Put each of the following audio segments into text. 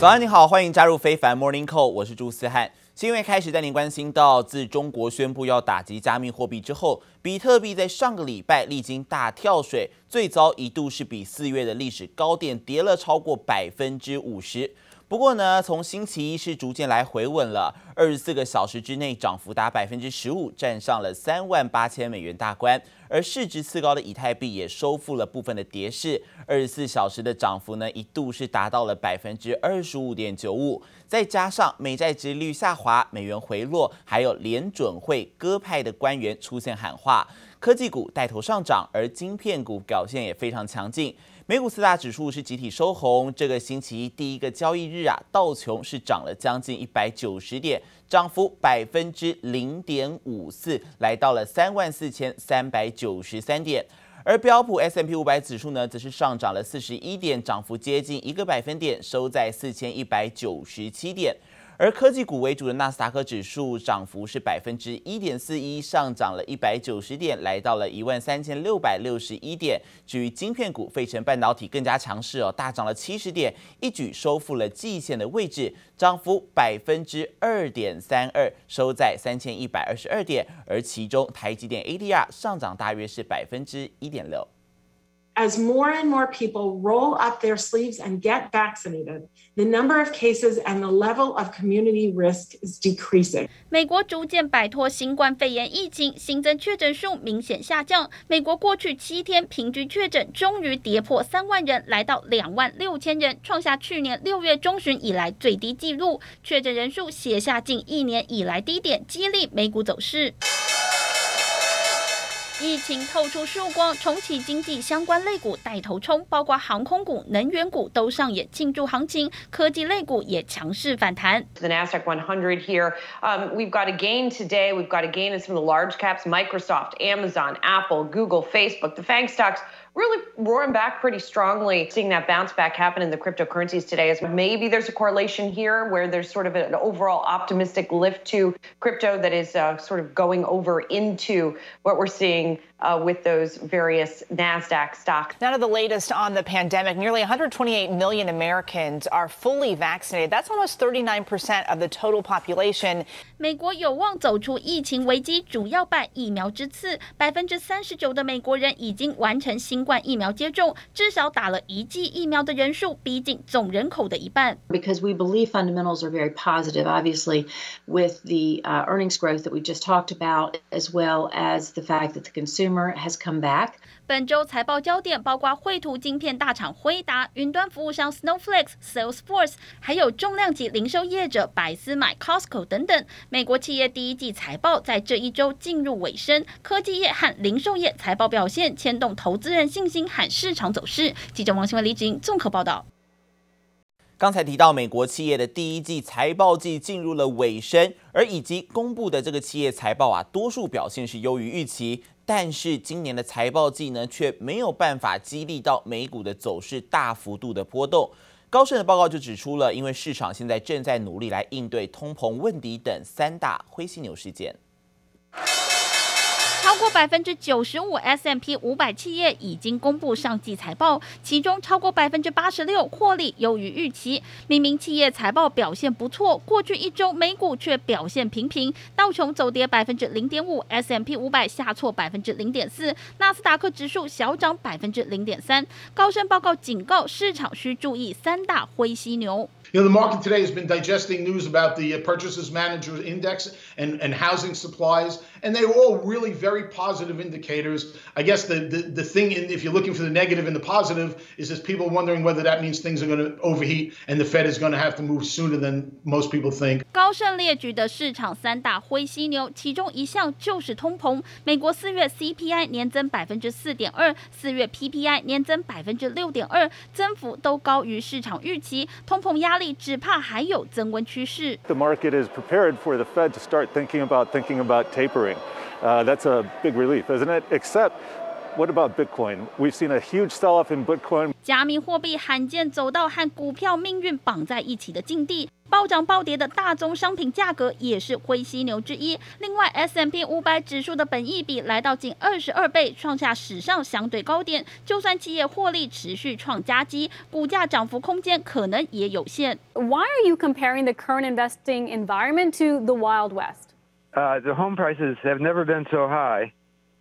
早安，你好，欢迎加入非凡 Morning Call，我是朱思翰。新闻开始带您关心到，自中国宣布要打击加密货币之后，比特币在上个礼拜历经大跳水，最早一度是比四月的历史高点跌了超过百分之五十。不过呢，从星期一是逐渐来回稳了，二十四个小时之内涨幅达百分之十五，站上了三万八千美元大关。而市值次高的以太币也收复了部分的跌势，二十四小时的涨幅呢，一度是达到了百分之二十五点九五。再加上美债值率下滑、美元回落，还有联准会鸽派的官员出现喊话，科技股带头上涨，而晶片股表现也非常强劲。美股四大指数是集体收红，这个星期一第一个交易日啊，道琼是涨了将近一百九十点，涨幅百分之零点五四，来到了三万四千三百九十三点。而标普 S M P 五百指数呢，则是上涨了四十一点，涨幅接近一个百分点，收在四千一百九十七点。而科技股为主的纳斯达克指数涨幅是百分之一点四一，上涨了一百九十点，来到了一万三千六百六十一点。至于晶片股，费城半导体更加强势哦，大涨了七十点，一举收复了季线的位置，涨幅百分之二点三二，收在三千一百二十二点。而其中台积电 ADR 上涨大约是百分之一点六。As more and more people roll up their sleeves and get vaccinated, the number of cases and the level of community risk is decreasing. 美国逐渐摆脱新冠肺炎疫情，新增确诊数明显下降。美国过去七天平均确诊终于跌破三万人，来到两万六千人，创下去年六月中旬以来最低纪录。确诊人数写下近一年以来低点，激励美股走势。疫情透出曙光，重启经济相关类股带头冲，包括航空股、能源股都上演庆祝行情，科技类股也强势反弹。The Nasdaq 100 here, um, we've got a gain today. We've got a gain in some of the large caps: Microsoft, Amazon, Apple, Google, Facebook. The FANG stocks really roaring back pretty strongly. Seeing that bounce back happen in the cryptocurrencies today is maybe there's a correlation here where there's sort of an overall optimistic lift to crypto that is uh, sort of going over into what we're seeing. Uh, with those various NASDAQ stocks. Now to the latest on the pandemic. Nearly 128 million Americans are fully vaccinated. That's almost 39% of the total population. 美国有望走出疫情危机，主要拜疫苗之赐。百分之三十九的美国人已经完成新冠 疫苗接种，至少打了一剂疫苗的人数逼近总人口的一半。Because we believe fundamentals are very positive, obviously, with the uh, earnings growth that we just talked about, as well as the fact that the consumer has come back. 本周财报焦点包括绘图晶片大厂辉达、云端服务商 Snowflake、Salesforce，还有重量级零售业者百思买、Costco 等等。美国企业第一季财报在这一周进入尾声，科技业和零售业财报表现牵动投资人信心和市场走势。记者王新文、李景综合报道。刚才提到，美国企业的第一季财报季进入了尾声，而以及公布的这个企业财报啊，多数表现是优于预期。但是今年的财报季呢，却没有办法激励到美股的走势大幅度的波动。高盛的报告就指出了，因为市场现在正在努力来应对通膨问题等三大灰犀牛事件。超过百分之九十五 S M P 五百企业已经公布上季财报，其中超过百分之八十六获利优于预期。明明企业财报表现不错，过去一周美股却表现平平，道琼走跌百分之零点五，S M P 五百下挫百分之零点四，纳斯达克指数小涨百分之零点三。高盛报告警告市场需注意三大灰犀牛。You know, the market today has been digesting news about the Purchasing Managers Index and, and housing supplies, and they were all really very positive indicators. I guess the, the, the thing, in, if you're looking for the negative and the positive, is just people wondering whether that means things are going to overheat and the Fed is going to have to move sooner than most people think. 高盛列举的市场三大灰犀牛，其中一项就是通膨。美国四月 CPI 年增百分之四点二，四月 PPI 年增百分之六点二，增幅都高于市场预期，通膨压。只怕还有增温趋势。The market is prepared for the Fed to start thinking about thinking about tapering. Uh, that's a big relief, isn't it? Except, what about Bitcoin? We've seen a huge sell-off in Bitcoin. 加密货币罕见走到和股票命运绑在一起的境地。 暴涨暴跌的大宗商品价格也是灰犀牛之一。另外，S&P 五百指数的本益比来到近二十二倍，创下史上相对高点。就算企业获利持续创佳绩，股价涨幅空间可能也有限。Why are you comparing the current investing environment to the Wild West? Uh, the home prices have never been so high.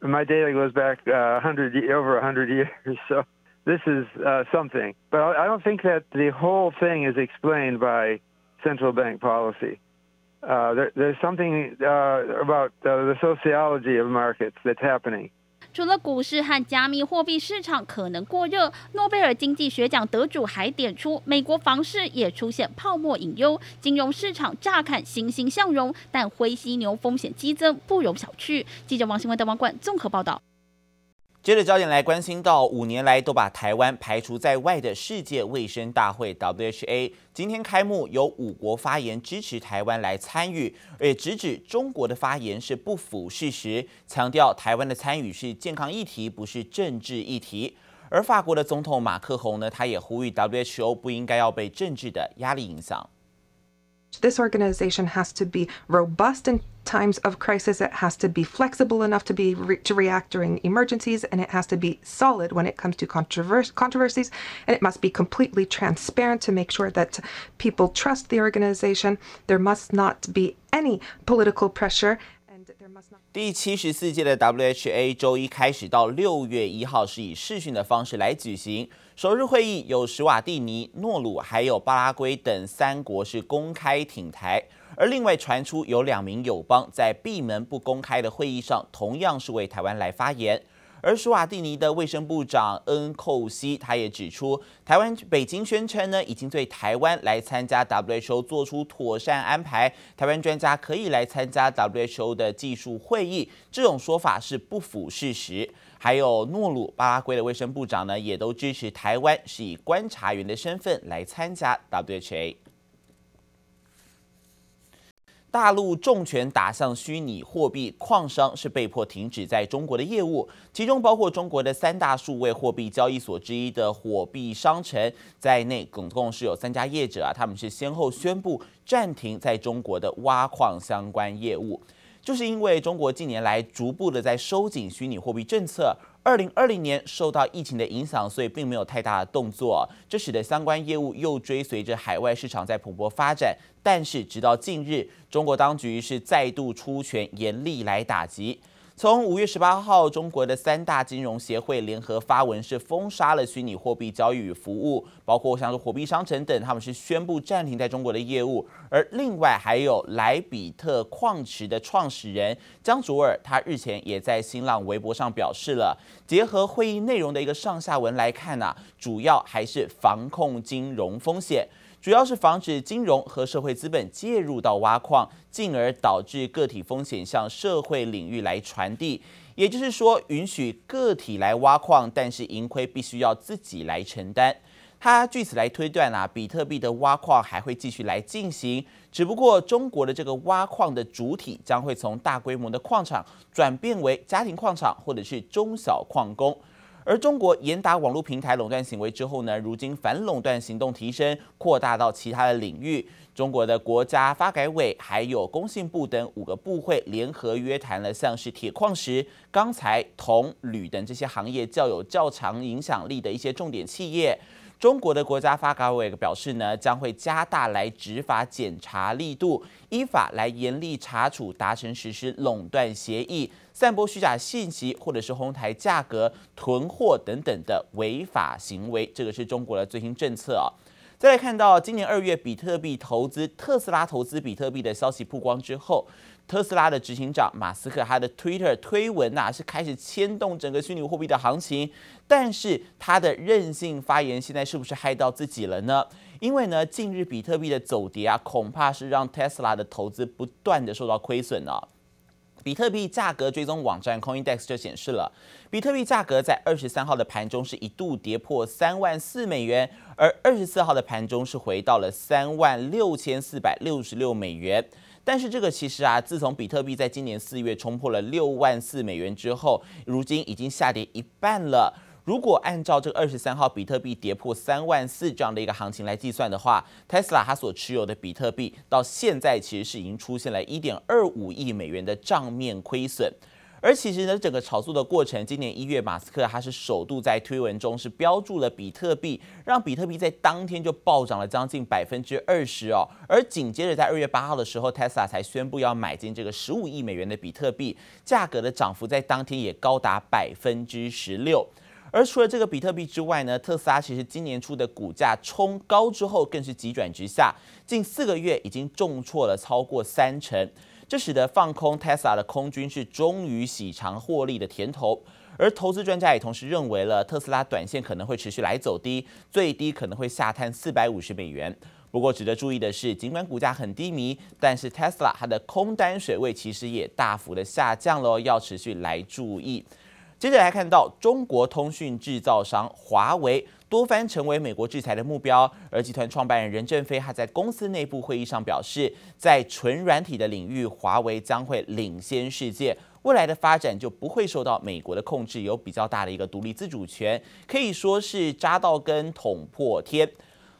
My data goes back uh, 100 over 100 years, so this is uh, something. But I don't think that the whole thing is explained by central bank policy. Uh, there, there's something uh, about uh, the sociology of markets that's happening. 除了股市和加密货币市场可能过热，诺贝尔经济学奖得主还点出，美国房市也出现泡沫隐忧，金融市场乍看欣欣向荣，但灰犀牛风险激增，不容小觑。记者王新文、的王冠综合报道。接着焦点来关心到五年来都把台湾排除在外的世界卫生大会 （WHA） 今天开幕，由五国发言支持台湾来参与，而直指中国的发言是不符事实，强调台湾的参与是健康议题，不是政治议题。而法国的总统马克宏呢，他也呼吁 WHO 不应该要被政治的压力影响。This organization has to be robust in times of crisis. It has to be flexible enough to be re to react during emergencies, and it has to be solid when it comes to controvers controversies. And it must be completely transparent to make sure that people trust the organization. There must not be any political pressure. 第七十四届的 WHA 周一开始到六月一号是以视讯的方式来举行。首日会议有史瓦蒂尼、诺鲁还有巴拉圭等三国是公开挺台， 而另外传出有两名友邦在闭门不公开的会议上同样是为台湾来发言。而史瓦蒂尼的卫生部长恩寇西，他也指出，台湾北京宣称呢，已经对台湾来参加 WHO 做出妥善安排，台湾专家可以来参加 WHO 的技术会议，这种说法是不符事实。还有诺鲁、巴拉圭的卫生部长呢，也都支持台湾是以观察员的身份来参加 WHA。大陆重拳打向虚拟货币，矿商是被迫停止在中国的业务，其中包括中国的三大数位货币交易所之一的火币商城在内，总共是有三家业者啊，他们是先后宣布暂停在中国的挖矿相关业务，就是因为中国近年来逐步的在收紧虚拟货币政策。二零二零年受到疫情的影响，所以并没有太大的动作，这使得相关业务又追随着海外市场在蓬勃发展。但是直到近日，中国当局是再度出拳，严厉来打击。从五月十八号，中国的三大金融协会联合发文，是封杀了虚拟货币交易与服务，包括像是火币商城等，他们是宣布暂停在中国的业务。而另外还有莱比特矿池的创始人江祖尔，他日前也在新浪微博上表示了，结合会议内容的一个上下文来看呐、啊，主要还是防控金融风险。主要是防止金融和社会资本介入到挖矿，进而导致个体风险向社会领域来传递。也就是说，允许个体来挖矿，但是盈亏必须要自己来承担。他据此来推断啊，比特币的挖矿还会继续来进行，只不过中国的这个挖矿的主体将会从大规模的矿场转变为家庭矿场或者是中小矿工。而中国严打网络平台垄断行为之后呢，如今反垄断行动提升，扩大到其他的领域。中国的国家发改委还有工信部等五个部会联合约谈了，像是铁矿石、钢材、铜、铝等这些行业较有较强影响力的一些重点企业。中国的国家发改委表示呢，将会加大来执法检查力度，依法来严厉查处达成实施垄断协议、散播虚假信息或者是哄抬价格、囤货等等的违法行为。这个是中国的最新政策啊。再来看到今年二月，比特币投资特斯拉投资比特币的消息曝光之后。特斯拉的执行长马斯克，他的 Twitter 推文呐、是开始牵动整个虚拟货币的行情。但是他的任性发言，现在是不是害到自己了呢？因为呢，近日比特币的走跌啊，恐怕是让特斯拉的投资不断的受到亏损了。比特币价格追踪网站 CoinDex 就显示了，比特币价格在二十三号的盘中是一度跌破三万四美元，而二十四号的盘中是回到了三万六千四百六十六美元。但是这个其实啊，自从比特币在今年四月冲破了六万四美元之后，如今已经下跌一半了。如果按照这个二十三号比特币跌破三万四这样的一个行情来计算的话，Tesla 它所持有的比特币到现在其实是已经出现了一点二五亿美元的账面亏损。而其实呢，整个炒作的过程，今年一月，马斯克他是首度在推文中是标注了比特币，让比特币在当天就暴涨了将近百分之二十哦。而紧接着在二月八号的时候，Tesla 才宣布要买进这个十五亿美元的比特币，价格的涨幅在当天也高达百分之十六。而除了这个比特币之外呢，特斯拉其实今年初的股价冲高之后，更是急转直下，近四个月已经重挫了超过三成。这使得放空 Tesla 的空军是终于喜尝获利的甜头，而投资专家也同时认为了特斯拉短线可能会持续来走低，最低可能会下探四百五十美元。不过值得注意的是，尽管股价很低迷，但是 Tesla 它的空单水位其实也大幅的下降了，要持续来注意。接着来看到中国通讯制造商华为。多番成为美国制裁的目标，而集团创办人任正非还在公司内部会议上表示，在纯软体的领域，华为将会领先世界，未来的发展就不会受到美国的控制，有比较大的一个独立自主权，可以说是扎到根、捅破天。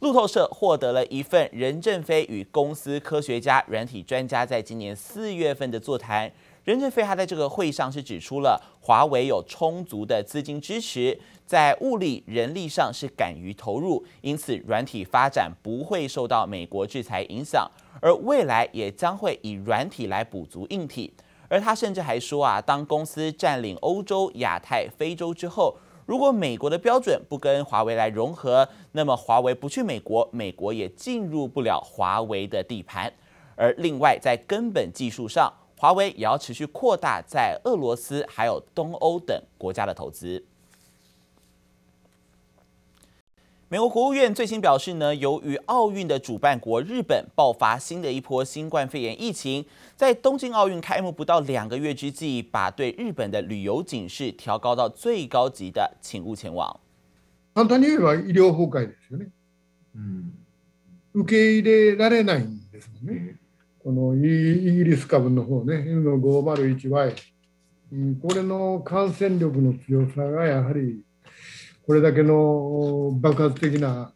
路透社获得了一份任正非与公司科学家、软体专家在今年四月份的座谈。任正非还在这个会上是指出了华为有充足的资金支持，在物力人力上是敢于投入，因此软体发展不会受到美国制裁影响，而未来也将会以软体来补足硬体。而他甚至还说啊，当公司占领欧洲、亚太、非洲之后，如果美国的标准不跟华为来融合，那么华为不去美国，美国也进入不了华为的地盘。而另外在根本技术上，华为也要持续扩大在俄罗斯还有东欧等国家的投资。美国国务院最新表示呢，由于奥运的主办国日本爆发新的一波新冠肺炎疫情，在东京奥运开幕不到两个月之际，把对日本的旅游警示调高到最高级的，请勿前往。简单に言えば医疗崩溃ですよね。嗯，受け入れられないんですもんね。 このイギリス株の方ね、N501Y、これの感染力の强さがやはりこれだけの爆発的な。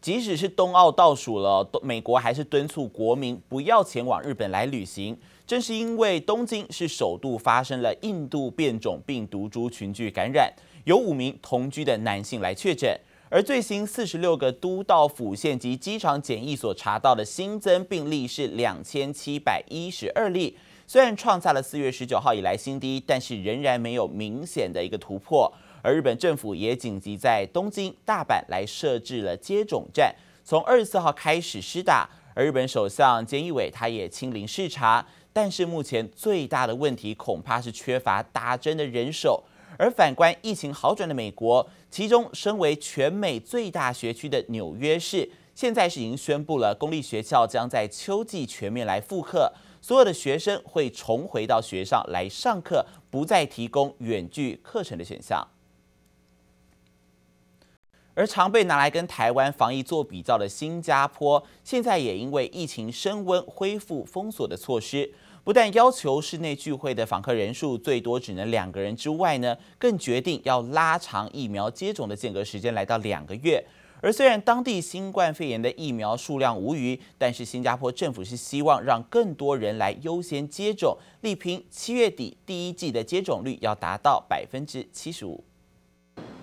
即使是冬奥倒数了，美国还是敦促国民不要前往日本来旅行。正是因为东京是首度发生了印度变种病毒株群聚感染，有五名同居的男性来确诊。 而最新四十六个都道府县及机场检疫所查到的新增病例是两千七百一十二例，虽然创下了四月十九号以来新低，但是仍然没有明显的一个突破。而日本政府也紧急在东京、大阪来设置了接种站，从二十四号开始施打。而日本首相菅义伟他也亲临视察，但是目前最大的问题恐怕是缺乏打针的人手。而反观疫情好转的美国，其中身为全美最大学区的纽约市，现在是已经宣布了公立学校将在秋季全面来复课，所有的学生会重回到学校来上课，不再提供远距课程的选项。而常被拿来跟台湾防疫做比较的新加坡，现在也因为疫情升温，恢复封锁的措施。不但要求室内聚会的访客人数最多只能两个人之外呢，更决定要拉长疫苗接种的间隔时间，来到两个月。而虽然当地新冠肺炎的疫苗数量无余，但是新加坡政府是希望让更多人来优先接种，力拼七月底第一季的接种率要达到百分之七十五。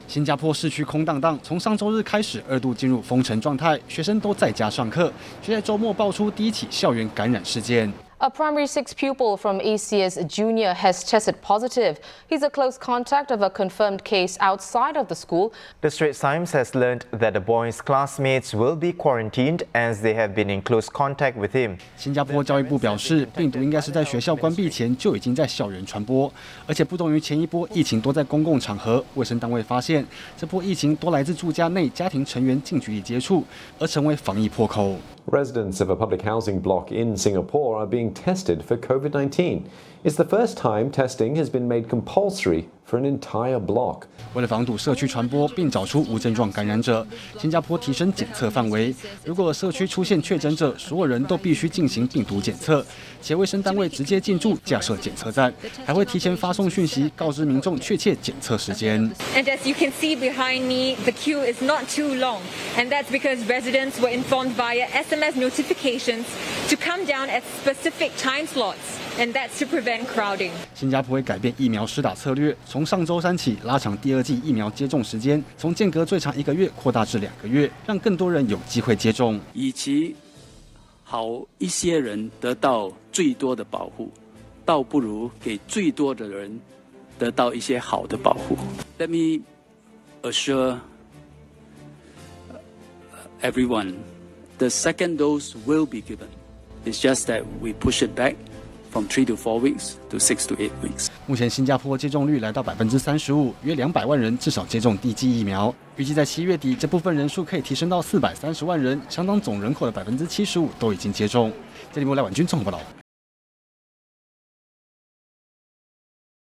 新加坡市区空荡荡，从上周日开始二度进入封城状态，学生都在家上课，却在周末爆出第一起校园感染事件。A primary six pupil from ACS Junior has tested positive. He's a close contact of a confirmed case outside of the school. The Straits Times has learned that the boy's classmates will be quarantined as they have been in close contact with him. 新加坡教育部表示，病毒应该是在学校关闭前就已经在校园传播，而且不同于前一波疫情多在公共场合，卫生单位发现这波疫情多来自住家内家庭成员近距离接触，而成为防疫破口。Residents of a public housing block in Singapore are being tested for COVID-19. It's the first time testing has been made compulsory for an entire block. 为了防堵社区传播并找出无症状感染者，新加坡提升检测范围。如果社区出现确诊者，所有人都必须进行病毒检测，且卫生单位直接进驻架设检测站，还会提前发送讯息告知民众确切检测时间。And as you can see behind me, the queue is not too long, and that's because residents were informed via SMS notifications to come down at specific time slots. And that's to prevent crowding. 新加坡会改变疫苗施打策略，从上周三起拉长第二剂疫苗接种时间，从间隔最长一个月扩大至两个月，让更多人有机会接种。以及好一些人得到最多的保护，倒不如给最多的人得到一些好的保护。Let me assure everyone, the second dose will be given. It's just that we push it back. From three to four weeks to six to eight weeks. 目前新加坡接种率来到百分之三十五，约两百万人至少接种地基疫苗。预计在七月底，这部分人数可以提升到四百三十万人，相当总人口的百分之七十五都已经接种。这里由赖婉君综合报道。